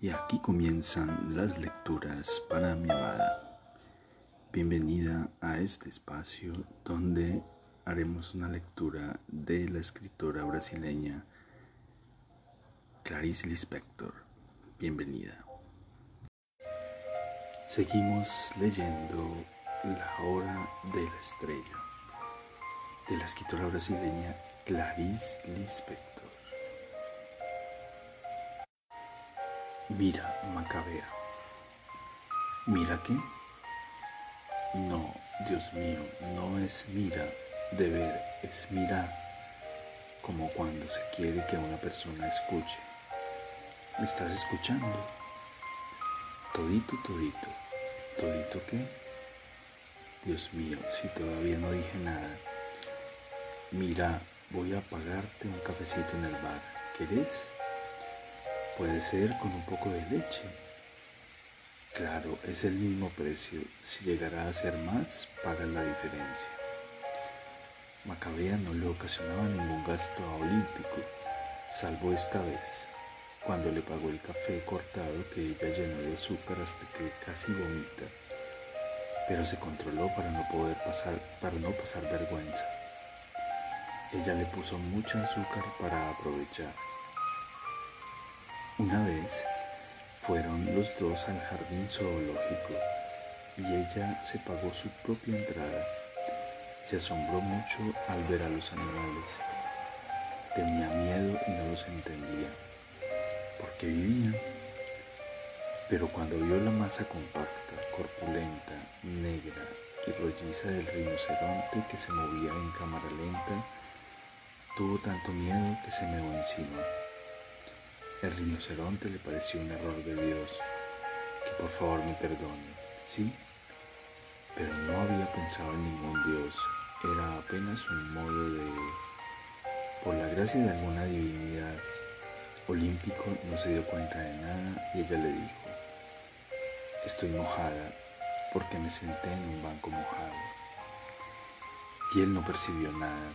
Y aquí comienzan las lecturas para mi amada. Bienvenida a este espacio donde haremos una lectura de la escritora brasileña Clarice Lispector. Bienvenida. Seguimos leyendo La hora de la estrella de la escritora brasileña Clarice Lispector. Mira, Macabea. ¿Mira qué? No, Dios mío, no es mira de ver, es mirar, como cuando se quiere que una persona escuche. ¿Me estás escuchando? Todito, todito. ¿Todito qué? Dios mío, si todavía no dije nada. Mira, voy a pagarte un cafecito en el bar. ¿Querés? Puede ser con un poco de leche. Claro, es el mismo precio. Si llegará a ser más, paga la diferencia. Macabea no le ocasionaba ningún gasto a Olímpico, salvo esta vez, cuando le pagó el café cortado que ella llenó de azúcar hasta que casi vomita, pero se controló para no poder pasar, para no pasar vergüenza. Ella le puso mucha azúcar para aprovechar. Una vez fueron los dos al jardín zoológico y ella se pagó su propia entrada. Se asombró mucho al ver a los animales. Tenía miedo y no los entendía. ¿Por qué vivían? Pero cuando vio la masa compacta, corpulenta, negra y rolliza del rinoceronte que se movía en cámara lenta, tuvo tanto miedo que se meó encima. El rinoceronte le pareció un error de Dios, que por favor me perdone, ¿sí? Pero no había pensado en ningún Dios, era apenas un modo de... Por la gracia de alguna divinidad, Olímpico no se dio cuenta de nada y ella le dijo, estoy mojada porque me senté en un banco mojado. Y él no percibió nada.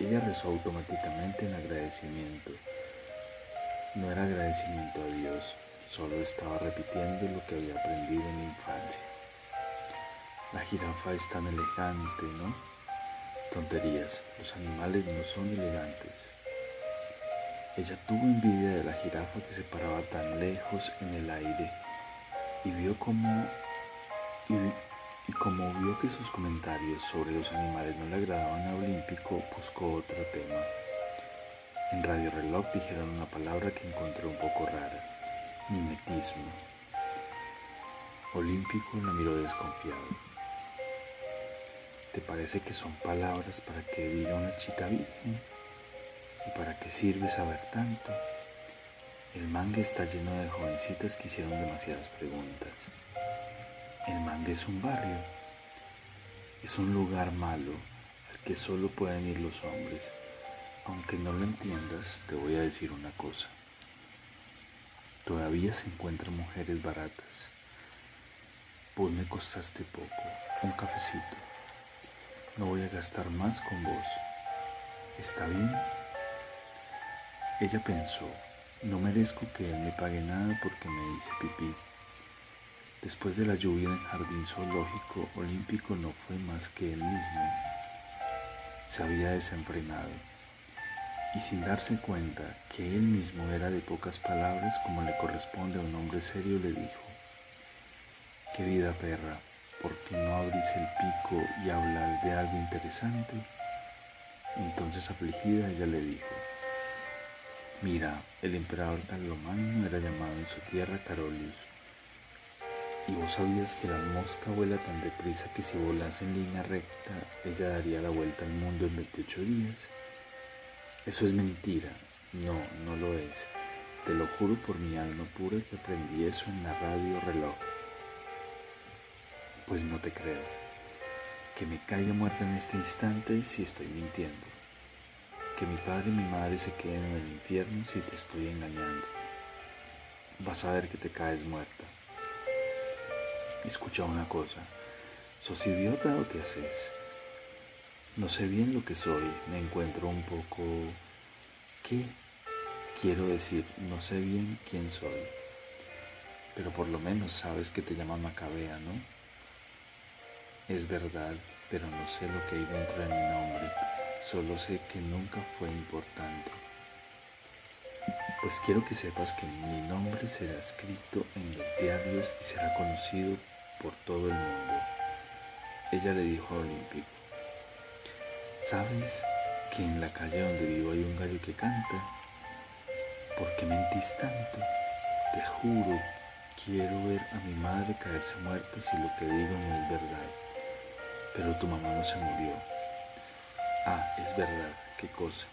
Ella rezó automáticamente en agradecimiento no era agradecimiento a Dios, solo estaba repitiendo lo que había aprendido en mi infancia. La jirafa es tan elegante, ¿no? Tonterías, los animales no son elegantes. Ella tuvo envidia de la jirafa que se paraba tan lejos en el aire y vio como y, y como vio que sus comentarios sobre los animales no le agradaban a Olímpico, buscó otro tema. En Radio Reloj dijeron una palabra que encontré un poco rara, mimetismo. Olímpico la miró desconfiado. ¿Te parece que son palabras para que diga una chica virgen? ¿Y para qué sirve saber tanto? El mangue está lleno de jovencitas que hicieron demasiadas preguntas. El mangue es un barrio. Es un lugar malo al que solo pueden ir los hombres aunque no lo entiendas, te voy a decir una cosa. Todavía se encuentran mujeres baratas. Vos me costaste poco, un cafecito. No voy a gastar más con vos. ¿Está bien? Ella pensó, no merezco que él me pague nada porque me hice pipí. Después de la lluvia en jardín zoológico olímpico no fue más que él mismo. Se había desenfrenado y sin darse cuenta que él mismo era de pocas palabras como le corresponde a un hombre serio, le dijo, Querida perra, ¿por qué no abrís el pico y hablas de algo interesante? Entonces afligida ella le dijo, Mira, el emperador Carlomagno era llamado en su tierra Carolius. ¿Y vos sabías que la mosca vuela tan deprisa que si volase en línea recta, ella daría la vuelta al mundo en 28 días? Eso es mentira. No, no lo es. Te lo juro por mi alma pura que aprendí eso en la radio reloj. Pues no te creo. Que me caiga muerta en este instante si estoy mintiendo. Que mi padre y mi madre se queden en el infierno si te estoy engañando. Vas a ver que te caes muerta. Escucha una cosa. ¿Sos idiota o te haces? No sé bien lo que soy, me encuentro un poco... ¿Qué? Quiero decir, no sé bien quién soy. pero por lo menos sabes que te llaman Macabea, ¿no? Es verdad, pero no sé lo que hay dentro de mi nombre, solo sé que nunca fue importante. Pues quiero que sepas que mi nombre será escrito en los diarios y será conocido por todo el mundo. Ella le dijo a Olímpico, ¿sabes que en la calle donde vivo hay un gallo que canta? ¿Por qué mentís tanto? Te juro, quiero ver a mi madre caerse muerta si lo que digo no es verdad. Pero tu mamá no se murió. Ah, es verdad, qué cosa.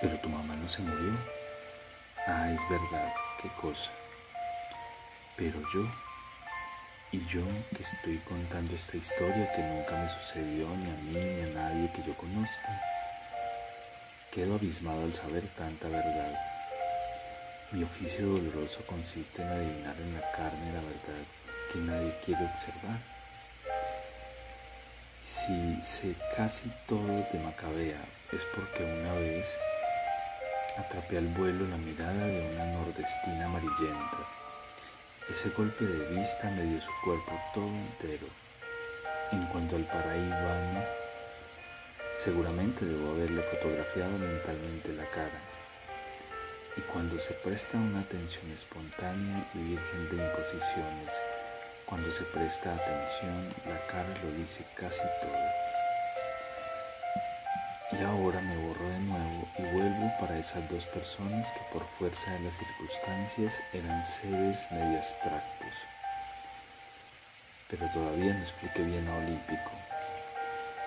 Pero tu mamá no se murió. Ah, es verdad, qué cosa. Pero yo, y yo que estoy contando esta historia que nunca me sucedió ni a mí ni a nadie que yo conozca, quedo abismado al saber tanta verdad. Mi oficio doloroso consiste en adivinar en la carne la verdad que nadie quiere observar. Si sé casi todo de Macabea es porque una vez atrapé al vuelo la mirada de una nordestina amarillenta ese golpe de vista me dio su cuerpo todo entero. En cuanto al paraíbano, seguramente debo haberle fotografiado mentalmente la cara. Y cuando se presta una atención espontánea y virgen de imposiciones, cuando se presta atención, la cara lo dice casi todo. Y ahora me vuelvo para esas dos personas que por fuerza de las circunstancias eran seres medio abstractos. Pero todavía no expliqué bien a Olímpico.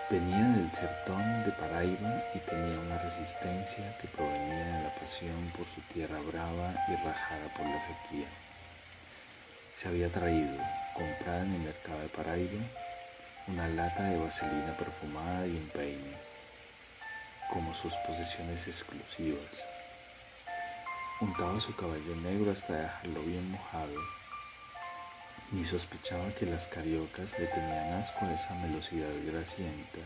Venía del sertón de Paraíba y tenía una resistencia que provenía de la pasión por su tierra brava y rajada por la sequía. Se había traído, comprada en el mercado de Paraíba, una lata de vaselina perfumada y un peine como sus posesiones exclusivas. Untaba su caballo negro hasta dejarlo bien mojado, ni sospechaba que las cariocas le tenían asco a esa velocidad grasienta.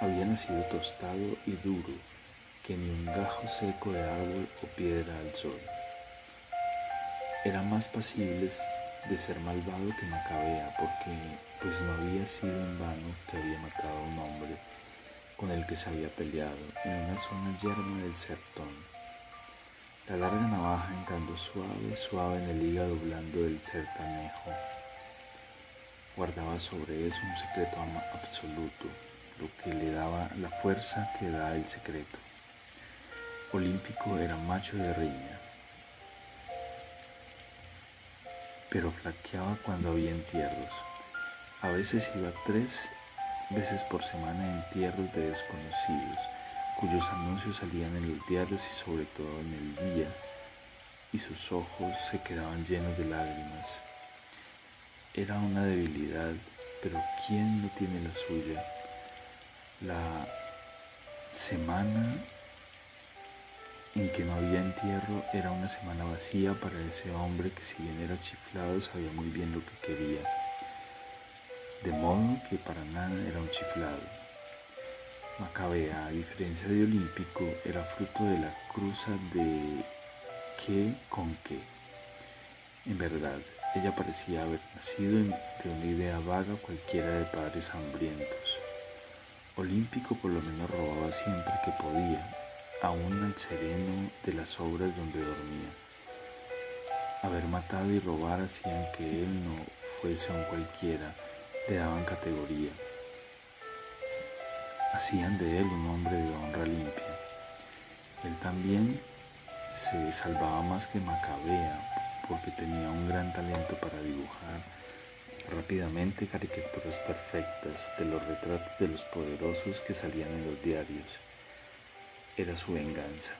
Había nacido tostado y duro, que ni un gajo seco de árbol o piedra al sol. Era más pasible de ser malvado que Macabea, porque pues no había sido en vano que había matado a un hombre con el que se había peleado en una zona yerma del sertón. La larga navaja entrando suave, suave en el hígado blando del sertanejo. Guardaba sobre eso un secreto absoluto, lo que le daba la fuerza que da el secreto. Olímpico era macho de riña, pero flaqueaba cuando había entierros. A veces iba tres veces por semana en entierros de desconocidos, cuyos anuncios salían en los diarios y sobre todo en el día, y sus ojos se quedaban llenos de lágrimas. Era una debilidad, pero ¿quién no tiene la suya? La semana en que no había entierro era una semana vacía para ese hombre que si bien era chiflado sabía muy bien lo que quería de modo que para nada era un chiflado. Macabea, a diferencia de Olímpico, era fruto de la cruza de qué con qué. En verdad, ella parecía haber nacido de una idea vaga cualquiera de padres hambrientos. Olímpico por lo menos robaba siempre que podía, aún al sereno de las obras donde dormía. Haber matado y robar hacían que él no fuese un cualquiera, le daban categoría. Hacían de él un hombre de honra limpia. Él también se salvaba más que Macabea porque tenía un gran talento para dibujar rápidamente caricaturas perfectas de los retratos de los poderosos que salían en los diarios. Era su venganza.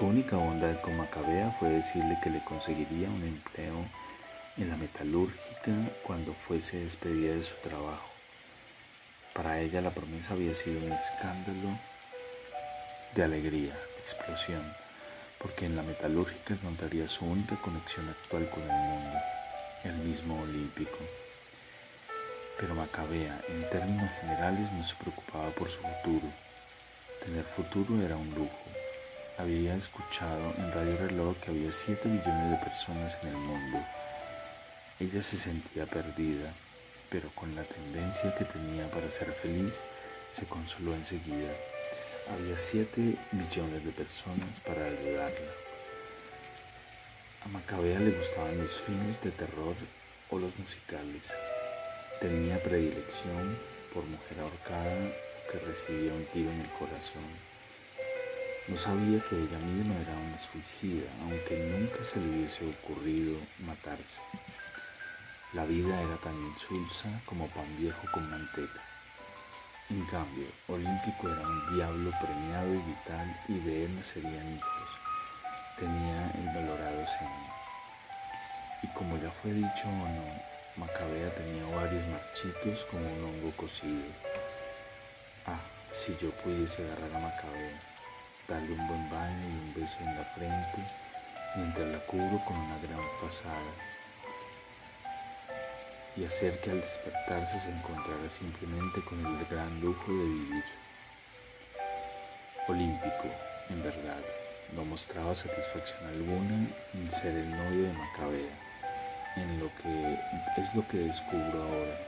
Su única bondad con Macabea fue decirle que le conseguiría un empleo en la metalúrgica cuando fuese despedida de su trabajo. Para ella la promesa había sido un escándalo de alegría, explosión, porque en la metalúrgica encontraría su única conexión actual con el mundo, el mismo olímpico. Pero Macabea, en términos generales, no se preocupaba por su futuro. Tener futuro era un lujo. Había escuchado en Radio Reloj que había 7 millones de personas en el mundo. Ella se sentía perdida, pero con la tendencia que tenía para ser feliz, se consoló enseguida. Había 7 millones de personas para ayudarla. A Macabea le gustaban los filmes de terror o los musicales. Tenía predilección por mujer ahorcada que recibía un tiro en el corazón. No sabía que ella misma era una suicida, aunque nunca se le hubiese ocurrido matarse. La vida era tan insulsa como pan viejo con manteca. En cambio, Olímpico era un diablo premiado y vital y de él nacerían hijos. Tenía el valorado seno. Y como ya fue dicho o no, Macabea tenía varios marchitos como un hongo cocido. Ah, si yo pudiese agarrar a Macabea, darle un buen baño y un beso en la frente, mientras la cubro con una gran fasada, y hacer que al despertarse se encontrara simplemente con el gran lujo de vivir. Olímpico, en verdad, no mostraba satisfacción alguna en ser el novio de Macabea en lo que es lo que descubro ahora.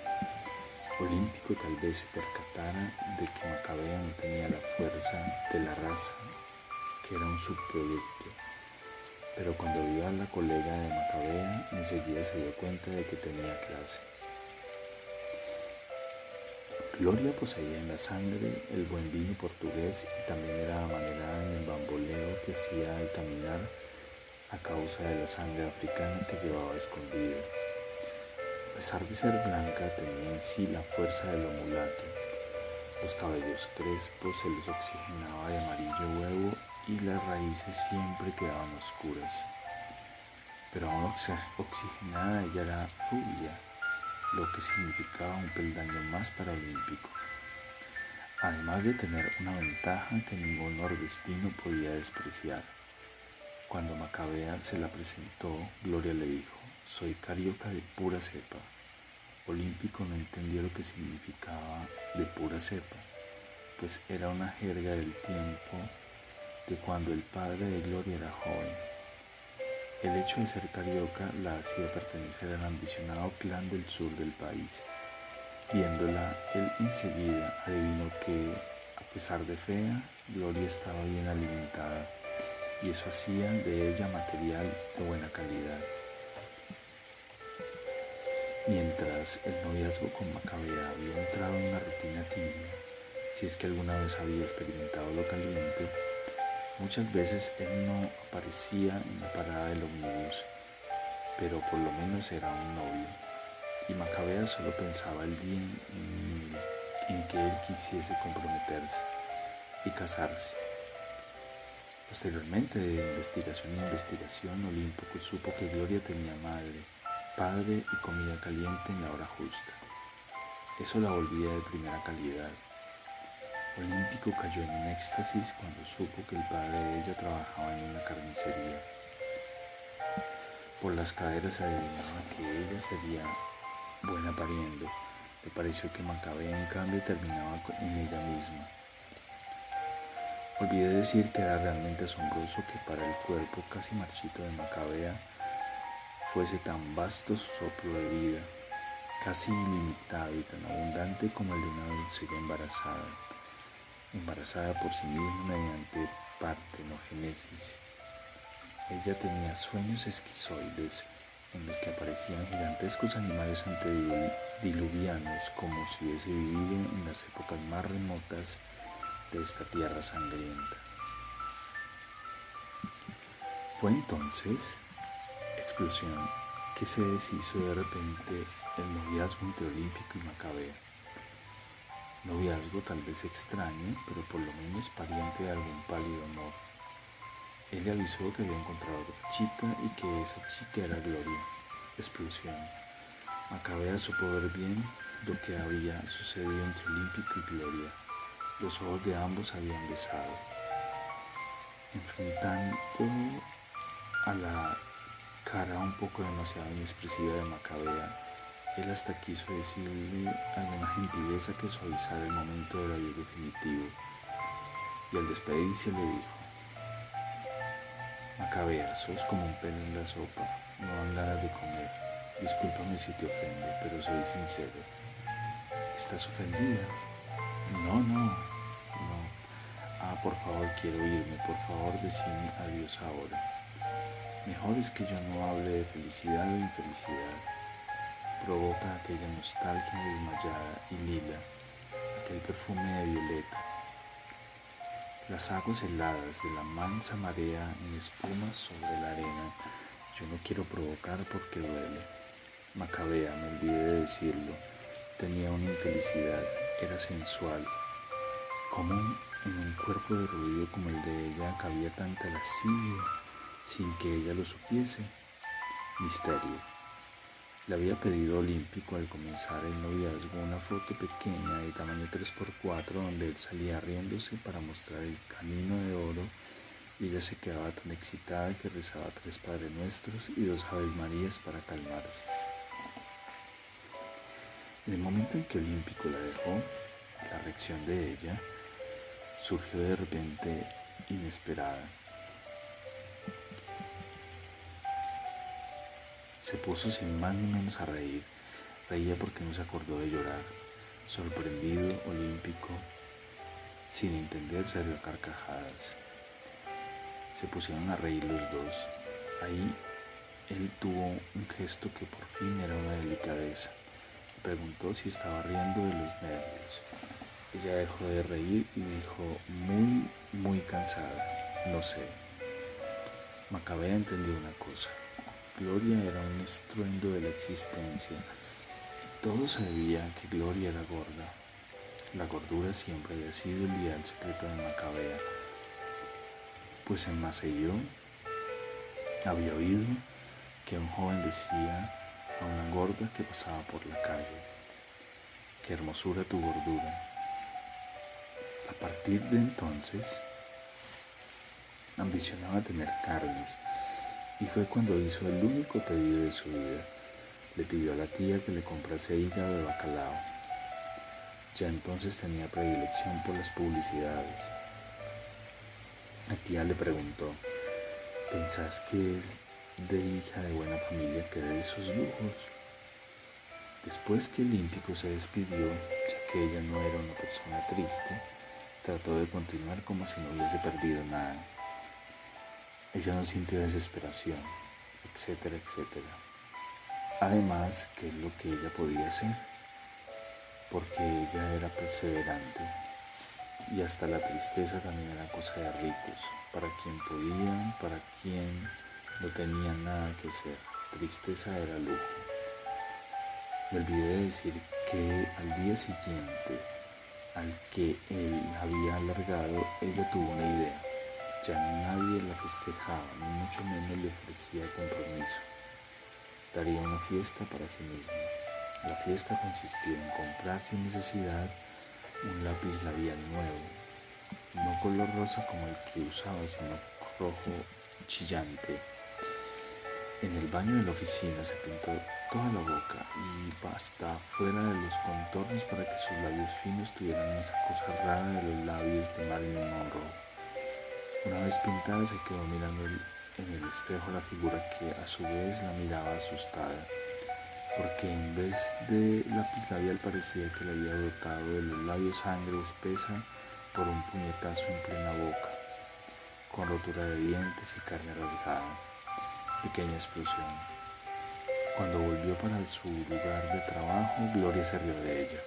Olímpico tal vez se percatara de que Macabea no tenía la fuerza de la raza, era un subproducto. Pero cuando vio a la colega de Macabea, enseguida se dio cuenta de que tenía clase. Gloria poseía en la sangre el buen vino portugués y también era amanerada en el bamboleo que hacía al caminar a causa de la sangre africana que llevaba escondida. A pesar de ser blanca, tenía en sí la fuerza de lo mulato. Los cabellos crespos se les oxigenaba de amarillo huevo y las raíces siempre quedaban oscuras. Pero aún oxigenada ella era rubia, lo que significaba un peldaño más para Olímpico. Además de tener una ventaja que ningún nordestino podía despreciar cuando Macabea se la presentó, Gloria le dijo, soy carioca de pura cepa. Olímpico no entendió lo que significaba de pura cepa, pues era una jerga del tiempo de cuando el padre de Gloria era joven. El hecho de ser carioca la hacía pertenecer al ambicionado clan del sur del país. Viéndola, él enseguida adivinó que, a pesar de fea, Gloria estaba bien alimentada y eso hacía de ella material de buena calidad. Mientras el noviazgo con Macabea había entrado en una rutina tibia, si es que alguna vez había experimentado lo caliente, muchas veces él no aparecía en la parada del ómnibus, pero por lo menos era un novio, y Macabea solo pensaba el día en, en que él quisiese comprometerse y casarse. Posteriormente, de investigación en investigación, Olímpico supo que Gloria tenía madre, padre y comida caliente en la hora justa. Eso la volvía de primera calidad. Olímpico cayó en un éxtasis cuando supo que el padre de ella trabajaba en una carnicería. Por las caderas adivinaba que ella sería buena pariendo. Le pareció que Macabea en cambio terminaba en ella misma. Olvidé decir que era realmente asombroso que para el cuerpo casi marchito de Macabea fuese tan vasto su soplo de vida, casi ilimitado y tan abundante como el de una doncella embarazada, embarazada por sí misma mediante partenogénesis. Ella tenía sueños esquizoides en los que aparecían gigantescos animales antediluvianos como si hubiese vivido en las épocas más remotas de esta tierra sangrienta. Fue entonces, explosión, que se deshizo de repente el noviazgo entre Olímpico y Macabea. Noviazgo tal vez extraño, pero por lo menos pariente de algún pálido amor. Él le avisó que había encontrado a otra chica y que esa chica era Gloria. Explosión. Macabea supo ver bien lo que había sucedido entre Olímpico y Gloria. Los ojos de ambos habían besado, enfrentando a la cara un poco demasiado inexpresiva de Macabea. Él hasta quiso decirle alguna gentileza que suavizara el momento del adiós definitivo. Y al despedirse le dijo, Macabea, sos como un pelo en la sopa, no dan ganas de comer. Discúlpame si te ofendo, pero soy sincero. ¿Estás ofendida? No, no, no. Ah, por favor, quiero irme, por favor, decime adiós ahora. Mejor es que yo no hable de felicidad o infelicidad. Provoca aquella nostalgia desmayada y lila, aquel perfume de violeta. Las aguas heladas de la mansa marea en espumas sobre la arena, yo no quiero provocar porque duele. Macabea, me olvidé de decirlo, tenía una infelicidad, era sensual. Como en un cuerpo de ruido como el de ella cabía tanta lascivia sin que ella lo supiese. Misterio. Le había pedido Olímpico al comenzar el noviazgo una foto pequeña de tamaño 3x4 donde él salía riéndose para mostrar el camino de oro y ella se quedaba tan excitada que rezaba tres Padres Nuestros y dos Aves Marías para calmarse. En el momento en que Olímpico la dejó, la reacción de ella surgió de repente inesperada. Se puso sin más ni menos a reír. Reía porque no se acordó de llorar. Sorprendido, olímpico, sin entender, salió a carcajadas. Se pusieron a reír los dos. Ahí él tuvo un gesto que por fin era una delicadeza. Preguntó si estaba riendo de los nervios. Ella dejó de reír y dijo, muy, muy cansada. No sé. Macabea entendió una cosa. Gloria era un estruendo de la existencia. Todo sabía que Gloria era gorda. La gordura siempre había sido el ideal secreto de Macabea. Pues en Maceió había oído que un joven decía a una gorda que pasaba por la calle, qué hermosura tu gordura. A partir de entonces, ambicionaba tener carnes y fue cuando hizo el único pedido de su vida. Le pidió a la tía que le comprase hígado de bacalao. Ya entonces tenía predilección por las publicidades. La tía le preguntó, ¿pensás que es de hija de buena familia querer esos lujos? Después que el Olímpico se despidió, ya que ella no era una persona triste, trató de continuar como si no hubiese perdido nada. Ella no sintió desesperación, etcétera, etcétera. Además, ¿qué es lo que ella podía hacer? Porque ella era perseverante y hasta la tristeza también era cosa de ricos, para quien podían, para quien no tenía nada que hacer. Tristeza era lujo. Me olvidé de decir que al día siguiente al que él había alargado, ella tuvo una idea. Ya nadie la festejaba, ni mucho menos le ofrecía compromiso. Daría una fiesta para sí misma. La fiesta consistía en comprar sin necesidad un lápiz labial nuevo, no color rosa como el que usaba, sino rojo chillante. En el baño de la oficina se pintó toda la boca y basta fuera de los contornos para que sus labios finos tuvieran esa cosa rara de los labios de Marilyn Monroe. Una vez pintada se quedó mirando en el espejo la figura que a su vez la miraba asustada, porque en vez de lápiz labial parecía que le había brotado de los labios sangre espesa por un puñetazo en plena boca, con rotura de dientes y carne rasgada. Pequeña explosión. Cuando volvió para su lugar de trabajo, Gloria se rió de ella.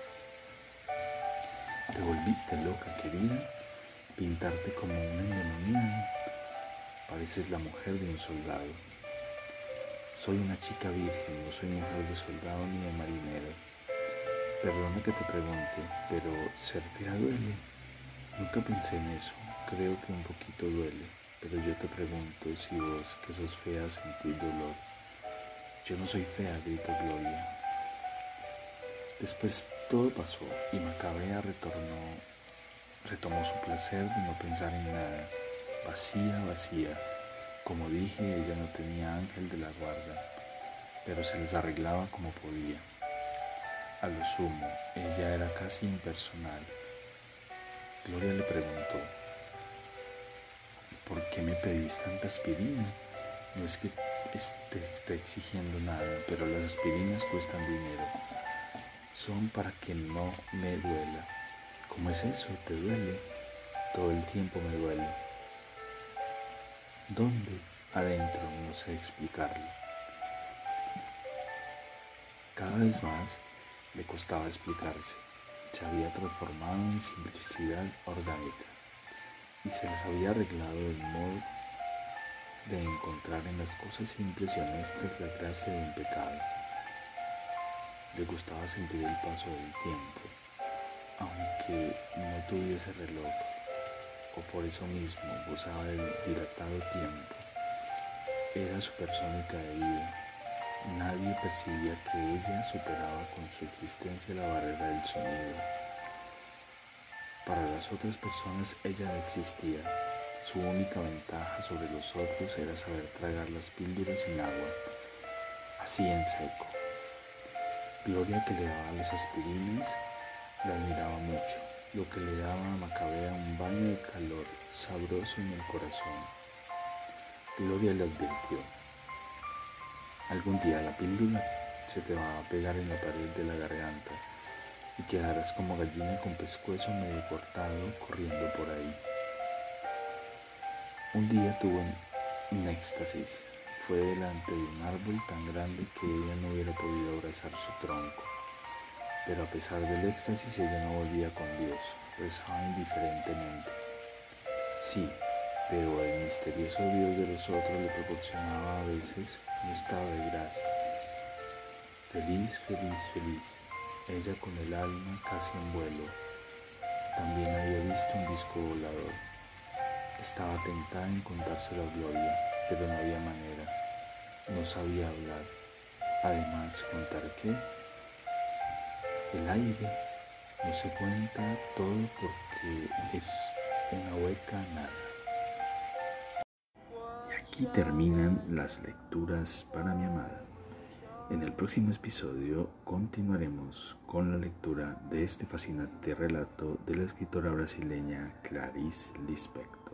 Te volviste loca, querida pintarte como un endemoniada. Pareces la mujer de un soldado. Soy una chica virgen, no soy mujer de soldado ni de marinero. Perdona que te pregunte, pero ¿ser fea duele? Nunca pensé en eso. Creo que un poquito duele, pero yo te pregunto si vos, que sos fea, sentís dolor. Yo no soy fea, gritó Gloria. Después todo pasó y Macabea retornó retomó su placer de no pensar en nada, vacía, vacía. Como dije, ella no tenía ángel de la guarda, pero se les arreglaba como podía. a lo sumo, ella era casi impersonal. Gloria le preguntó, ¿por qué me pedís tanta aspirina? No es que esté, esté exigiendo nada, pero las aspirinas cuestan dinero. Son para que no me duela. ¿Cómo es eso? ¿Te duele? Todo el tiempo me duele. ¿Dónde? Adentro, no sé explicarlo. Cada vez más le costaba explicarse. Se había transformado en simplicidad orgánica y se las había arreglado del modo de encontrar en las cosas simples y honestas la gracia de un pecado. Le gustaba sentir el paso del tiempo, aunque no tuviese reloj, o por eso mismo gozaba del dilatado tiempo. Era su persónica de vida Nadie percibía que ella superaba con su existencia la barrera del sonido. Para las otras personas ella no existía. Su única ventaja sobre los otros era saber tragar las píldoras sin agua, así en seco. Gloria que le daba las aspirinas la admiraba mucho, lo que le daba a Macabea un baño de calor sabroso en el corazón. Gloria le advirtió, Algún día la píldora se te va a pegar en la pared de la garganta y quedarás como gallina con pescuezo medio cortado corriendo por ahí. Un día tuvo un éxtasis. Fue delante de un árbol tan grande que ella no hubiera podido abrazar su tronco. Pero a pesar del éxtasis ella no volvía con Dios, rezaba indiferentemente. Sí, pero el misterioso Dios de los otros le proporcionaba a veces un estado de gracia. Feliz, feliz, feliz, ella con el alma casi en vuelo. También había visto un disco volador. Estaba tentada en contárselo a Gloria, pero no había manera. No sabía hablar. Además, ¿contar qué? El aire no se cuenta todo porque es una hueca nada. Aquí terminan las lecturas para mi amada. En el próximo episodio continuaremos con la lectura de este fascinante relato de la escritora brasileña Clarice Lispector.